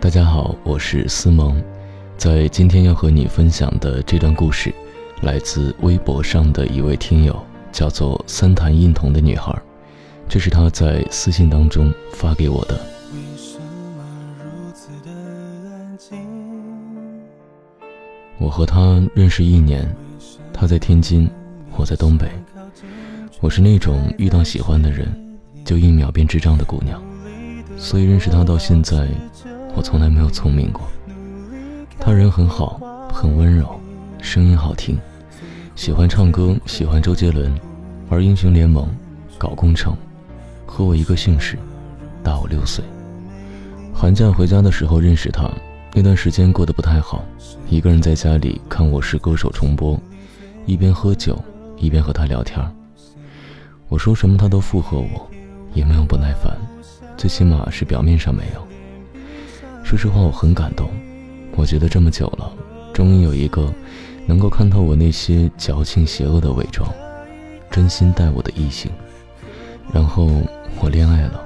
大家好，我是思萌，在今天要和你分享的这段故事，来自微博上的一位听友，叫做三潭印童的女孩，这是她在私信当中发给我的。我和她认识一年，她在天津，我在东北。我是那种遇到喜欢的人，就一秒变智障的姑娘，所以认识她到现在。我从来没有聪明过。他人很好，很温柔，声音好听，喜欢唱歌，喜欢周杰伦，玩英雄联盟，搞工程，和我一个姓氏，大我六岁。寒假回家的时候认识他，那段时间过得不太好，一个人在家里看《我是歌手》重播，一边喝酒一边和他聊天。我说什么他都附和我，也没有不耐烦，最起码是表面上没有。说实话，我很感动。我觉得这么久了，终于有一个能够看透我那些矫情邪恶的伪装，真心待我的异性。然后我恋爱了，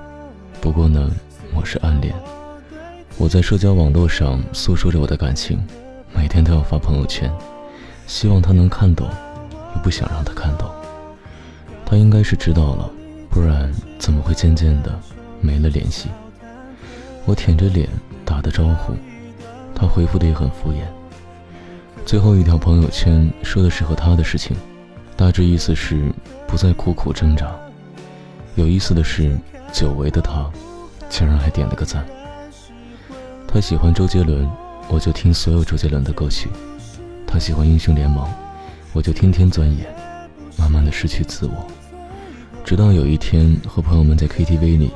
不过呢，我是暗恋。我在社交网络上诉说着我的感情，每天都要发朋友圈，希望他能看懂，又不想让他看懂。他应该是知道了，不然怎么会渐渐的没了联系？我舔着脸。打的招呼，他回复的也很敷衍。最后一条朋友圈说的是和他的事情，大致意思是不再苦苦挣扎。有意思的是，久违的他竟然还点了个赞。他喜欢周杰伦，我就听所有周杰伦的歌曲。他喜欢英雄联盟，我就天天钻研，慢慢的失去自我。直到有一天和朋友们在 KTV 里，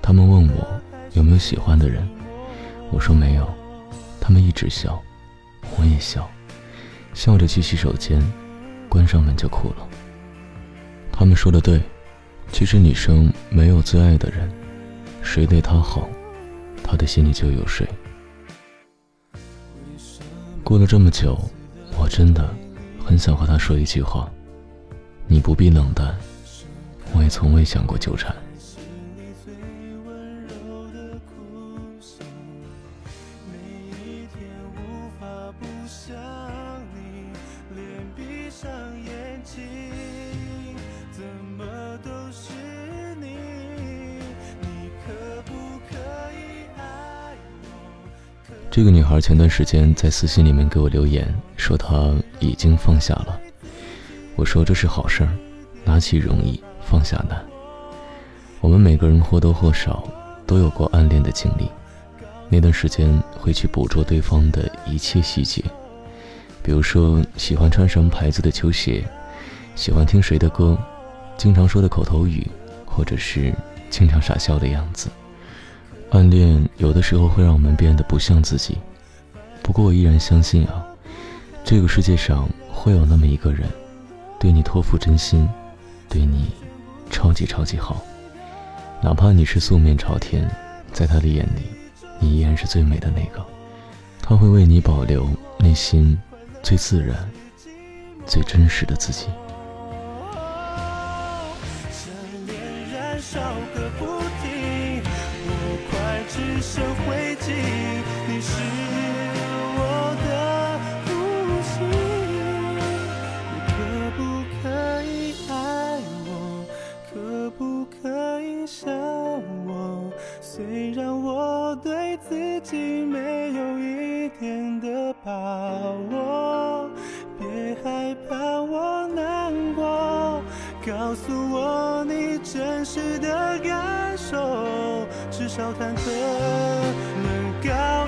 他们问我有没有喜欢的人。我说没有，他们一直笑，我也笑，笑着去洗手间，关上门就哭了。他们说的对，其实女生没有最爱的人，谁对她好，她的心里就有谁。过了这么久，我真的很想和她说一句话：你不必冷淡，我也从未想过纠缠。这个女孩前段时间在私信里面给我留言，说她已经放下了。我说这是好事儿，拿起容易，放下难。我们每个人或多或少都有过暗恋的经历，那段时间会去捕捉对方的一切细节，比如说喜欢穿什么牌子的球鞋，喜欢听谁的歌，经常说的口头语，或者是经常傻笑的样子。暗恋有的时候会让我们变得不像自己，不过我依然相信啊，这个世界上会有那么一个人，对你托付真心，对你超级超级好，哪怕你是素面朝天，在他的眼里，你依然是最美的那个，他会为你保留内心最自然、最真实的自己。我快只剩灰烬，你是我的呼吸。你可不可以爱我？可不可以想我？虽然我对自己没有一点的把握，别害怕我难，告诉我你真实的感受。至少忐忑能告